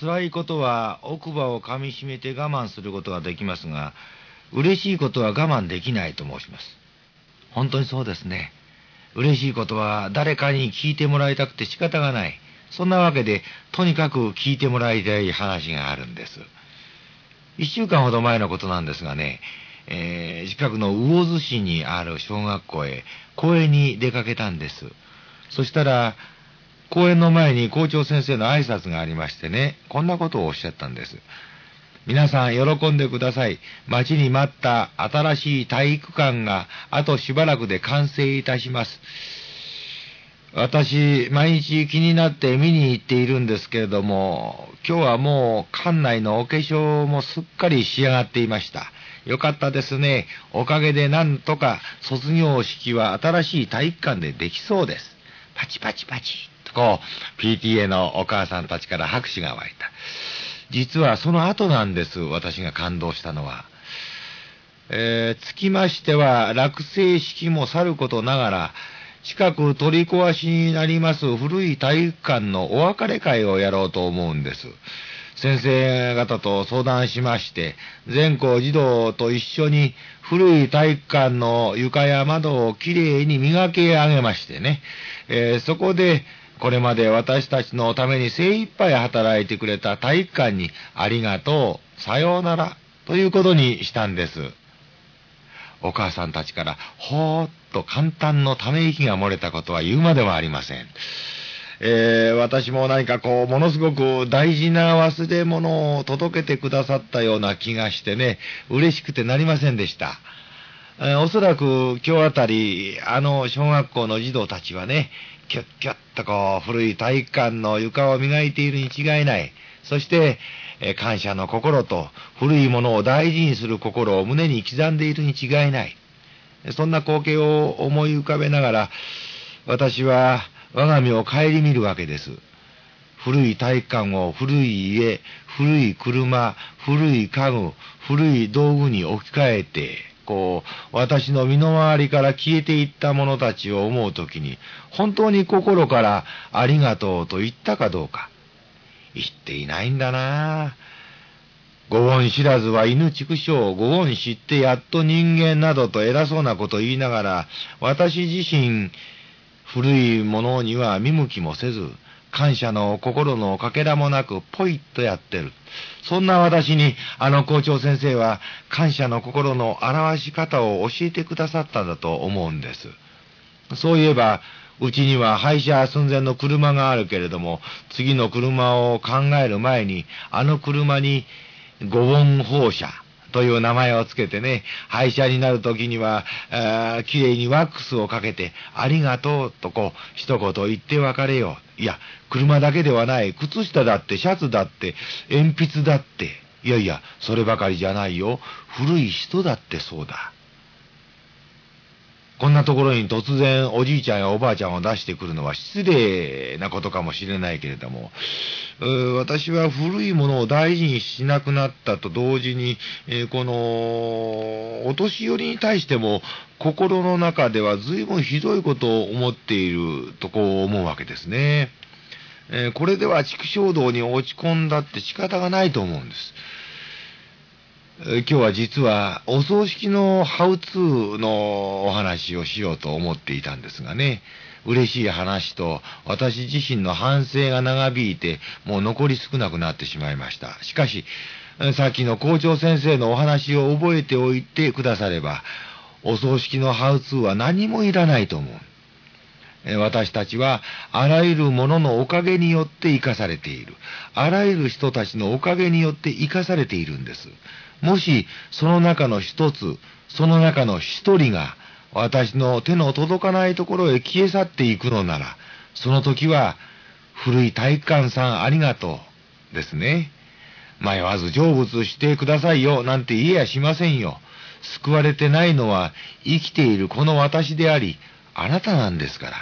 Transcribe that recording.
辛いことは奥歯を噛みしめて我慢することができますが、嬉しいことは我慢できないと申します。本当にそうですね。嬉しいことは誰かに聞いてもらいたくて仕方がない。そんなわけで、とにかく聞いてもらいたい話があるんです。一週間ほど前のことなんですがね、えー、近くの魚津市にある小学校へ公園に出かけたんです。そしたら、公園の前に校長先生の挨拶がありましてね、こんなことをおっしゃったんです。皆さん喜んでください。待ちに待った新しい体育館があとしばらくで完成いたします。私、毎日気になって見に行っているんですけれども、今日はもう館内のお化粧もすっかり仕上がっていました。よかったですね。おかげでなんとか卒業式は新しい体育館でできそうです。パチパチパチ。こう、PTA のお母さんたちから拍手が湧いた。実はその後なんです。私が感動したのは。えー、つきましては、落成式もさることながら、近く取り壊しになります古い体育館のお別れ会をやろうと思うんです。先生方と相談しまして、全校児童と一緒に古い体育館の床や窓をきれいに磨き上げましてね、えー、そこでこれまで私たちのために精一杯働いてくれた体育館にありがとう、さようなら、ということにしたんです。お母さんたちから、ほーっと簡単のため息が漏れたことは言うまではありません。えー、私も何かこう、ものすごく大事な忘れ物を届けてくださったような気がしてね、嬉しくてなりませんでした。え、おそらく今日あたり、あの小学校の児童たちはね、キュッキュッとこう、古い体育館の床を磨いているに違いない。そして、え、感謝の心と古いものを大事にする心を胸に刻んでいるに違いない。そんな光景を思い浮かべながら、私は我が身を顧みるわけです。古い体育館を古い家、古い車、古い家具、古い道具に置き換えて、こう、私の身の回りから消えていった者たちを思うときに、本当に心からありがとうと言ったかどうか。言っていないんだなご恩知らずは犬畜生、ご恩知ってやっと人間などと偉そうなこと言いながら、私自身、古いものには見向きもせず、感謝の心のかけらもなく、ポイッとやってる。そんな私に、あの校長先生は、感謝の心の表し方を教えてくださったんだと思うんです。そういえば、うちには廃車寸前の車があるけれども、次の車を考える前に、あの車に、五音放射、という名前をつけてね、廃車になる時には、きれいにワックスをかけて、ありがとうとこう、一言言って別れよう。いや、車だけではない、靴下だって、シャツだって、鉛筆だって、いやいや、そればかりじゃないよ。古い人だってそうだ。なところに突然おじいちゃんやおばあちゃんを出してくるのは失礼なことかもしれないけれども、私は古いものを大事にしなくなったと同時に、えー、このお年寄りに対しても心の中では随分ひどいことを思っているとこう思うわけですね。えー、これでは畜生道に落ち込んだって仕方がないと思うんです。今日は実はお葬式のハウツーのお話をしようと思っていたんですがね、嬉しい話と私自身の反省が長引いてもう残り少なくなってしまいました。しかし、さっきの校長先生のお話を覚えておいてくだされば、お葬式のハウツーは何もいらないと思う。私たちはあらゆるもののおかげによって生かされている。あらゆる人たちのおかげによって生かされているんです。もし、その中の一つ、その中の一人が、私の手の届かないところへ消え去っていくのなら、その時は、古い体育館さんありがとう、ですね。迷わず成仏してくださいよ、なんて言えやしませんよ。救われてないのは、生きているこの私であり、あなたなんですから。